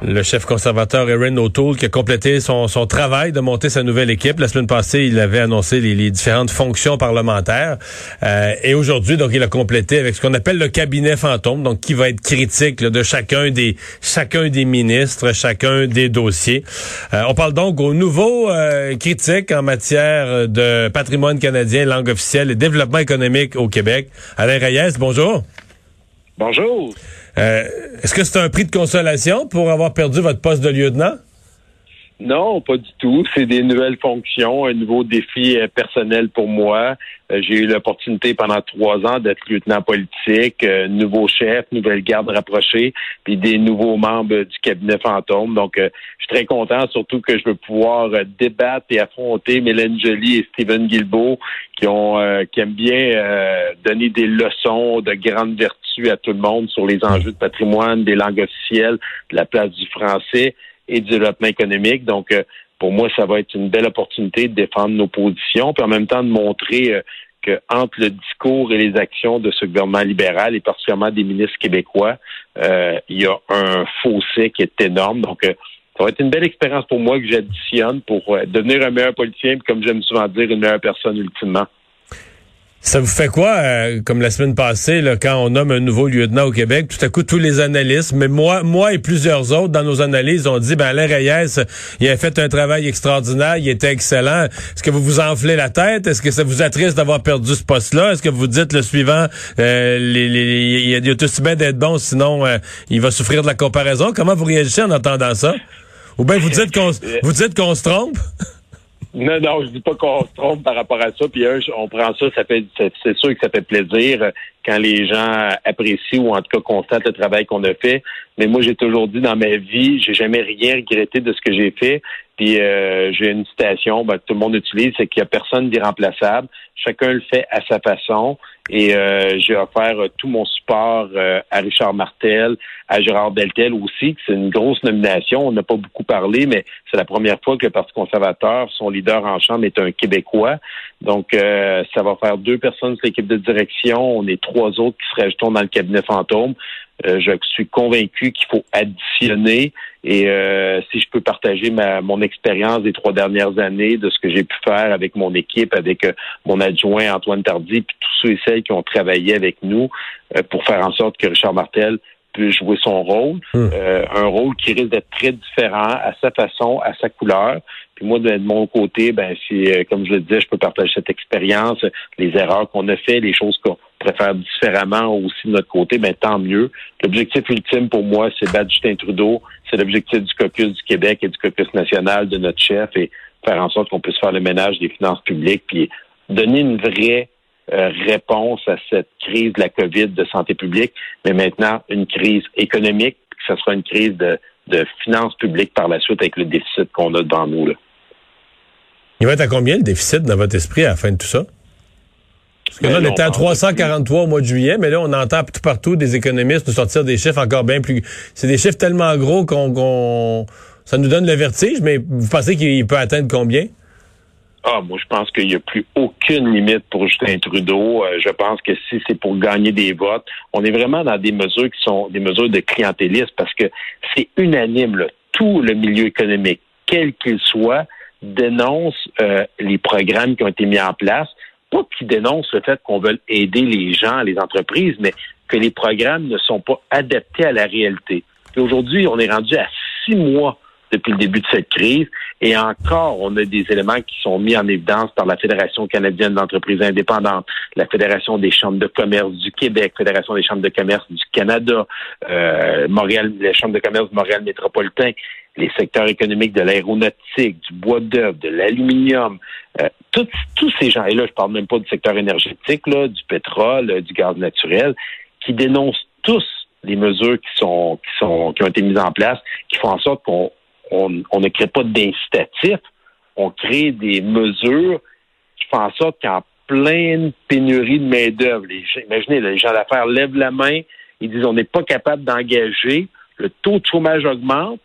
Le chef conservateur Erin O'Toole qui a complété son, son, travail de monter sa nouvelle équipe. La semaine passée, il avait annoncé les, les différentes fonctions parlementaires. Euh, et aujourd'hui, donc, il a complété avec ce qu'on appelle le cabinet fantôme, donc qui va être critique là, de chacun des chacun des ministres, chacun des dossiers. Euh, on parle donc au nouveau euh, critique en matière de patrimoine canadien, langue officielle et développement économique au Québec. Alain Reyes, bonjour. Bonjour. Euh, Est-ce que c'est un prix de consolation pour avoir perdu votre poste de lieutenant? Non, pas du tout. C'est des nouvelles fonctions, un nouveau défi euh, personnel pour moi. Euh, j'ai eu l'opportunité pendant trois ans d'être lieutenant politique, euh, nouveau chef, nouvelle garde rapprochée, puis des nouveaux membres du cabinet fantôme. Donc, je suis très content, surtout que je veux pouvoir débattre et affronter Mélène Joly et Stephen Guilbeault, qui ont qui aiment bien donner des leçons de grande vertu à tout le monde sur les enjeux de patrimoine, des langues officielles, de la place du français et du développement économique. Donc, euh, pour moi, ça va être une belle opportunité de défendre nos positions, puis en même temps de montrer euh, que entre le discours et les actions de ce gouvernement libéral, et particulièrement des ministres québécois, euh, il y a un fossé qui est énorme. Donc, ça va être une belle expérience pour moi que j'additionne pour devenir un meilleur politicien, puis comme j'aime souvent dire, une meilleure personne ultimement. Ça vous fait quoi, euh, comme la semaine passée, là, quand on nomme un nouveau lieutenant au Québec, tout à coup, tous les analystes, mais moi, moi et plusieurs autres dans nos analyses, ont dit, ben Alain Reyes, il a fait un travail extraordinaire, il était excellent. Est-ce que vous vous enflez la tête? Est-ce que ça vous attriste d'avoir perdu ce poste-là? Est-ce que vous dites le suivant, euh, il y a tout bien d'être bon, sinon euh, il va souffrir de la comparaison? Comment vous réagissez en entendant ça? Ou bien vous dites qu'on vous dites qu'on se trompe? Non, non, je dis pas qu'on se trompe par rapport à ça. Puis on prend ça, ça fait, c'est sûr que ça fait plaisir euh, quand les gens apprécient ou en tout cas constatent le travail qu'on a fait. Mais moi, j'ai toujours dit dans ma vie, j'ai jamais rien regretté de ce que j'ai fait. Puis euh, j'ai une citation ben, que tout le monde utilise, c'est qu'il n'y a personne d'irremplaçable. Chacun le fait à sa façon. Et euh, j'ai offert euh, tout mon support à Richard Martel, à Gérard Deltel aussi, c'est une grosse nomination. On n'a pas beaucoup parlé, mais c'est la première fois que le Parti conservateur, son leader en chambre, est un Québécois. Donc, ça va faire deux personnes sur l'équipe de direction. On est trois autres qui se rajouteront dans le cabinet fantôme. Euh, je suis convaincu qu'il faut additionner et euh, si je peux partager ma, mon expérience des trois dernières années de ce que j'ai pu faire avec mon équipe, avec euh, mon adjoint Antoine Tardy, puis tous ceux et celles qui ont travaillé avec nous pour faire en sorte que Richard Martel puisse jouer son rôle, hum. un rôle qui risque d'être très différent à sa façon, à sa couleur. Puis moi, de, mon côté, ben si, comme je le disais, je peux partager cette expérience, les erreurs qu'on a fait, les choses qu'on préfère différemment aussi de notre côté, ben tant mieux. L'objectif ultime pour moi, c'est battre Justin Trudeau. C'est l'objectif du caucus du Québec et du caucus national de notre chef et faire en sorte qu'on puisse faire le ménage des finances publiques puis donner une vraie euh, réponse à cette crise de la COVID de santé publique, mais maintenant une crise économique, que ce sera une crise de, de finances publiques par la suite avec le déficit qu'on a devant nous. Là. Il va être à combien le déficit dans votre esprit à la fin de tout ça? Parce que là, on était à 343 au mois de juillet, mais là, on entend tout partout des économistes nous sortir des chiffres encore bien plus... C'est des chiffres tellement gros qu'on... Ça nous donne le vertige, mais vous pensez qu'il peut atteindre combien? Ah, moi, je pense qu'il n'y a plus aucune limite pour Justin Trudeau. Euh, je pense que si c'est pour gagner des votes, on est vraiment dans des mesures qui sont des mesures de clientélisme parce que c'est unanime. Là. Tout le milieu économique, quel qu'il soit, dénonce euh, les programmes qui ont été mis en place pas qu'ils dénoncent le fait qu'on veut aider les gens, les entreprises, mais que les programmes ne sont pas adaptés à la réalité. aujourd'hui, on est rendu à six mois depuis le début de cette crise. Et encore, on a des éléments qui sont mis en évidence par la Fédération canadienne d'entreprises indépendantes, la Fédération des chambres de commerce du Québec, Fédération des chambres de commerce du Canada, euh, Montréal, la Chambre de commerce de Montréal métropolitain, les secteurs économiques de l'aéronautique, du bois d'œuvre, de l'aluminium, euh, tous, ces gens, et là je parle même pas du secteur énergétique, là, du pétrole, du gaz naturel, qui dénoncent tous les mesures qui sont qui sont qui ont été mises en place, qui font en sorte qu'on on, ne crée pas d'incitatifs, on crée des mesures qui font en sorte qu'en pleine pénurie de main-d'œuvre, imaginez, les gens d'affaires lèvent la main, ils disent on n'est pas capable d'engager, le taux de chômage augmente,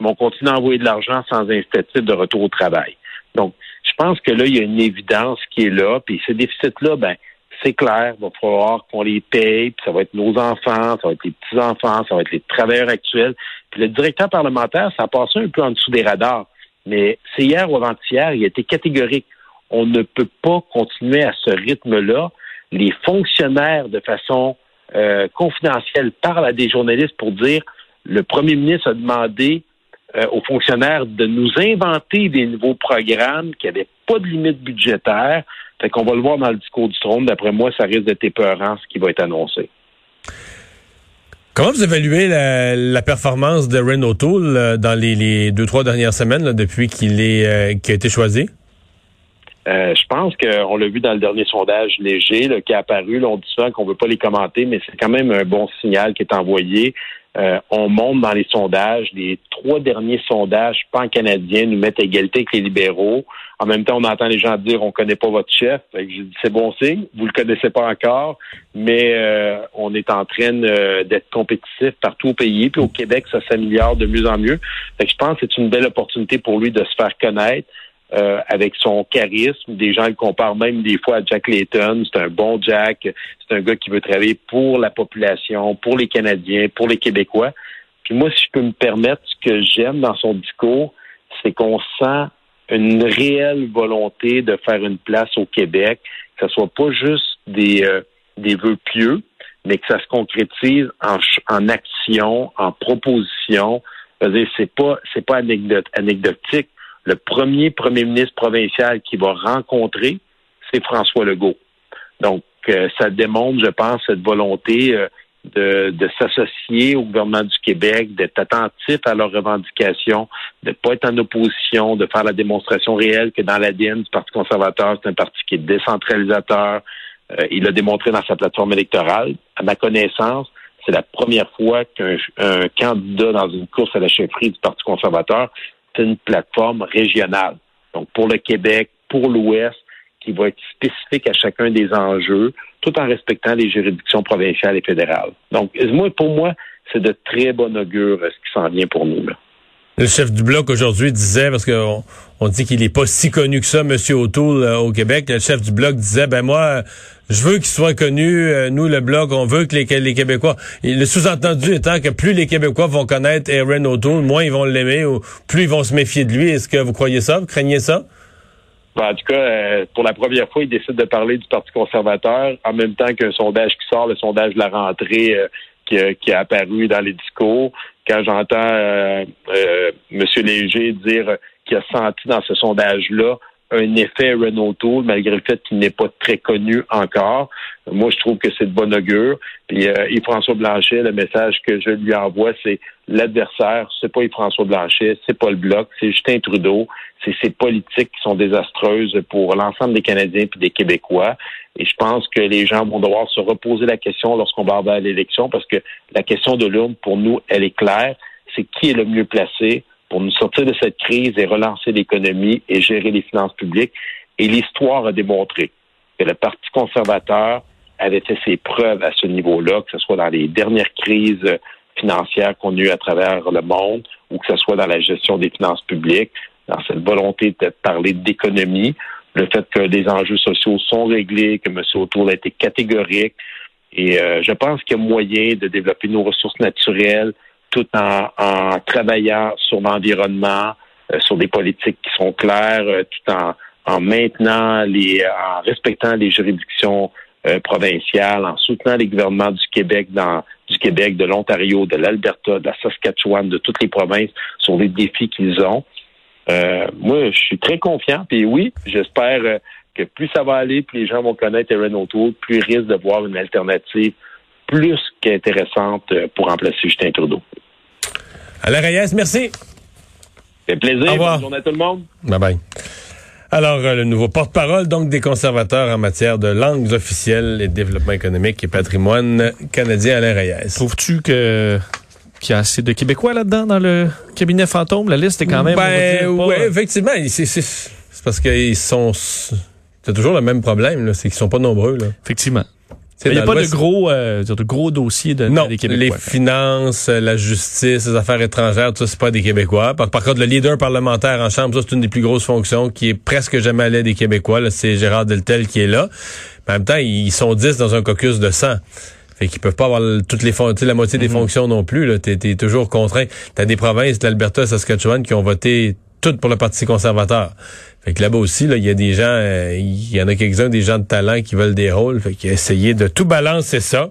mais on continue à envoyer de l'argent sans incitatif de retour au travail. Donc, je pense que là, il y a une évidence qui est là, puis ces déficits-là, ben, c'est clair, il va falloir qu'on les paye, puis ça va être nos enfants, ça va être les petits-enfants, ça va être les travailleurs actuels. Puis le directeur parlementaire, ça a passé un peu en dessous des radars. Mais c'est hier ou avant-hier, il a été catégorique. On ne peut pas continuer à ce rythme-là. Les fonctionnaires, de façon euh, confidentielle, parlent à des journalistes pour dire le premier ministre a demandé euh, aux fonctionnaires de nous inventer des nouveaux programmes qui n'avaient pas de limite budgétaire. Fait qu'on va le voir dans le discours du trône. D'après moi, ça risque d'être épeurant ce qui va être annoncé. Comment vous évaluez la, performance de Ren O'Toole euh, dans les, deux, trois dernières semaines depuis qu'il est euh, a été choisi? Euh, je pense qu'on l'a vu dans le dernier sondage léger qui est apparu. Là, on dit souvent qu'on ne veut pas les commenter, mais c'est quand même un bon signal qui est envoyé. Euh, on monte dans les sondages. Les trois derniers sondages pan-canadiens nous mettent à égalité avec les libéraux. En même temps, on entend les gens dire on connaît pas votre chef. c'est bon signe. Vous le connaissez pas encore, mais euh, on est en train euh, d'être compétitif partout au pays. Puis au Québec, ça s'améliore de mieux en mieux. je pense que c'est une belle opportunité pour lui de se faire connaître. Euh, avec son charisme. Des gens le comparent même des fois à Jack Layton. C'est un bon Jack. C'est un gars qui veut travailler pour la population, pour les Canadiens, pour les Québécois. Puis moi, si je peux me permettre, ce que j'aime dans son discours, c'est qu'on sent une réelle volonté de faire une place au Québec, que ce soit pas juste des, euh, des vœux pieux, mais que ça se concrétise en, en action, en proposition. C'est pas c'est pas anecdotique le premier premier ministre provincial qui va rencontrer, c'est François Legault. Donc, euh, ça démontre, je pense, cette volonté euh, de, de s'associer au gouvernement du Québec, d'être attentif à leurs revendications, de ne pas être en opposition, de faire la démonstration réelle que dans l'ADN du Parti conservateur, c'est un parti qui est décentralisateur. Euh, il l'a démontré dans sa plateforme électorale. À ma connaissance, c'est la première fois qu'un candidat dans une course à la chefferie du Parti conservateur une plateforme régionale. Donc, pour le Québec, pour l'Ouest, qui va être spécifique à chacun des enjeux, tout en respectant les juridictions provinciales et fédérales. Donc, pour moi, c'est de très bon augure ce qui s'en vient pour nous. Là. Le chef du bloc aujourd'hui disait, parce qu'on on dit qu'il n'est pas si connu que ça, M. O'Toole, euh, au Québec, le chef du bloc disait, ben moi, je veux qu'il soit connu, euh, nous, le bloc, on veut que les, les Québécois... le sous-entendu étant que plus les Québécois vont connaître Aaron O'Toole, moins ils vont l'aimer, ou plus ils vont se méfier de lui. Est-ce que vous croyez ça? Vous craignez ça? Ben, en tout cas, euh, pour la première fois, il décide de parler du Parti conservateur en même temps qu'un sondage qui sort, le sondage de la rentrée qui, qui, a apparu dans les discours quand j'entends euh, euh, M. Léger dire qu'il a senti dans ce sondage-là un effet Renault Tool, malgré le fait qu'il n'est pas très connu encore. Moi, je trouve que c'est de bon augure. Puis euh, Yves-François Blanchet, le message que je lui envoie, c'est l'adversaire, c'est pas Yves-François Blanchet, c'est pas le Bloc, c'est Justin Trudeau, c'est ces politiques qui sont désastreuses pour l'ensemble des Canadiens et des Québécois. Et je pense que les gens vont devoir se reposer la question lorsqu'on va avoir l'élection, parce que la question de l'urne, pour nous, elle est claire. C'est qui est le mieux placé pour nous sortir de cette crise et relancer l'économie et gérer les finances publiques. Et l'histoire a démontré que le Parti conservateur avait fait ses preuves à ce niveau-là, que ce soit dans les dernières crises financières qu'on a eues à travers le monde ou que ce soit dans la gestion des finances publiques, dans cette volonté de parler d'économie, le fait que les enjeux sociaux sont réglés, que M. Autour a été catégorique. Et euh, je pense qu'il y a moyen de développer nos ressources naturelles tout en, travaillant sur l'environnement, euh, sur des politiques qui sont claires, euh, tout en, en maintenant les, en respectant les juridictions provinciales, en soutenant les gouvernements du Québec dans du Québec, de l'Ontario, de l'Alberta, de la Saskatchewan, de toutes les provinces sur les défis qu'ils ont. Euh, moi, je suis très confiant. Puis oui, j'espère euh, que plus ça va aller, plus les gens vont connaître Aaron O'Toole, plus ils risquent de voir une alternative plus qu'intéressante euh, pour remplacer Justin Trudeau. Alain Reyes, merci. C'est plaisir. Au revoir. Bonne journée à tout le monde. Bye bye. Alors, euh, le nouveau porte-parole donc des conservateurs en matière de langues officielles et de développement économique et patrimoine canadien, Alain Reyes. Trouves-tu que qu'il y a assez de Québécois là-dedans dans le cabinet fantôme? La liste est quand même... Ben, oui, effectivement. C'est parce qu'ils sont... C'est toujours le même problème, c'est qu'ils sont pas nombreux. Là. Effectivement. Il n'y a pas de gros, euh, de gros dossiers de, non, des Québécois. les finances, la justice, les affaires étrangères, tout ça, c'est pas des Québécois. Par, contre, le leader parlementaire en Chambre, ça, c'est une des plus grosses fonctions qui est presque jamais allé des Québécois. C'est Gérard Deltel qui est là. Mais en même temps, ils sont 10 dans un caucus de 100. Fait qu'ils peuvent pas avoir toutes les fonctions, la moitié des mm-hmm. fonctions non plus. Là, t'es, es toujours contraint. T'as des provinces, l'Alberta, et Saskatchewan, qui ont voté toutes pour le Parti conservateur. Fait que là-bas aussi, là, il y a des gens, euh, il y en a quelques-uns des gens de talent qui veulent des rôles. Fait qu'il a essayé de tout balancer ça.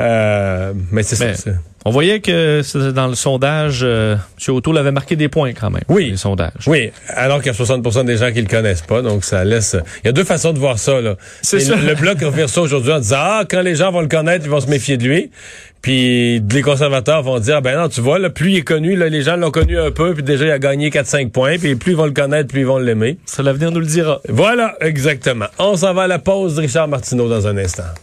Euh, mais c'est ça. On voyait que dans le sondage, euh, M. O'Toole avait marqué des points quand même. Oui. Les sondages. Oui. Alors qu'il y a 60% des gens qui le connaissent pas. Donc, ça laisse. Il y a deux façons de voir ça, là. C'est ça. Le, le bloc revient ça aujourd'hui en disant, ah, quand les gens vont le connaître, ils vont se méfier de lui. Puis les conservateurs vont dire, ben non, tu vois, là, plus il est connu, là, les gens l'ont connu un peu, puis déjà il a gagné 4-5 points, puis plus ils vont le connaître, plus ils vont l'aimer. Ça, l'avenir nous le dira. Voilà, exactement. On s'en va à la pause, Richard Martineau, dans un instant.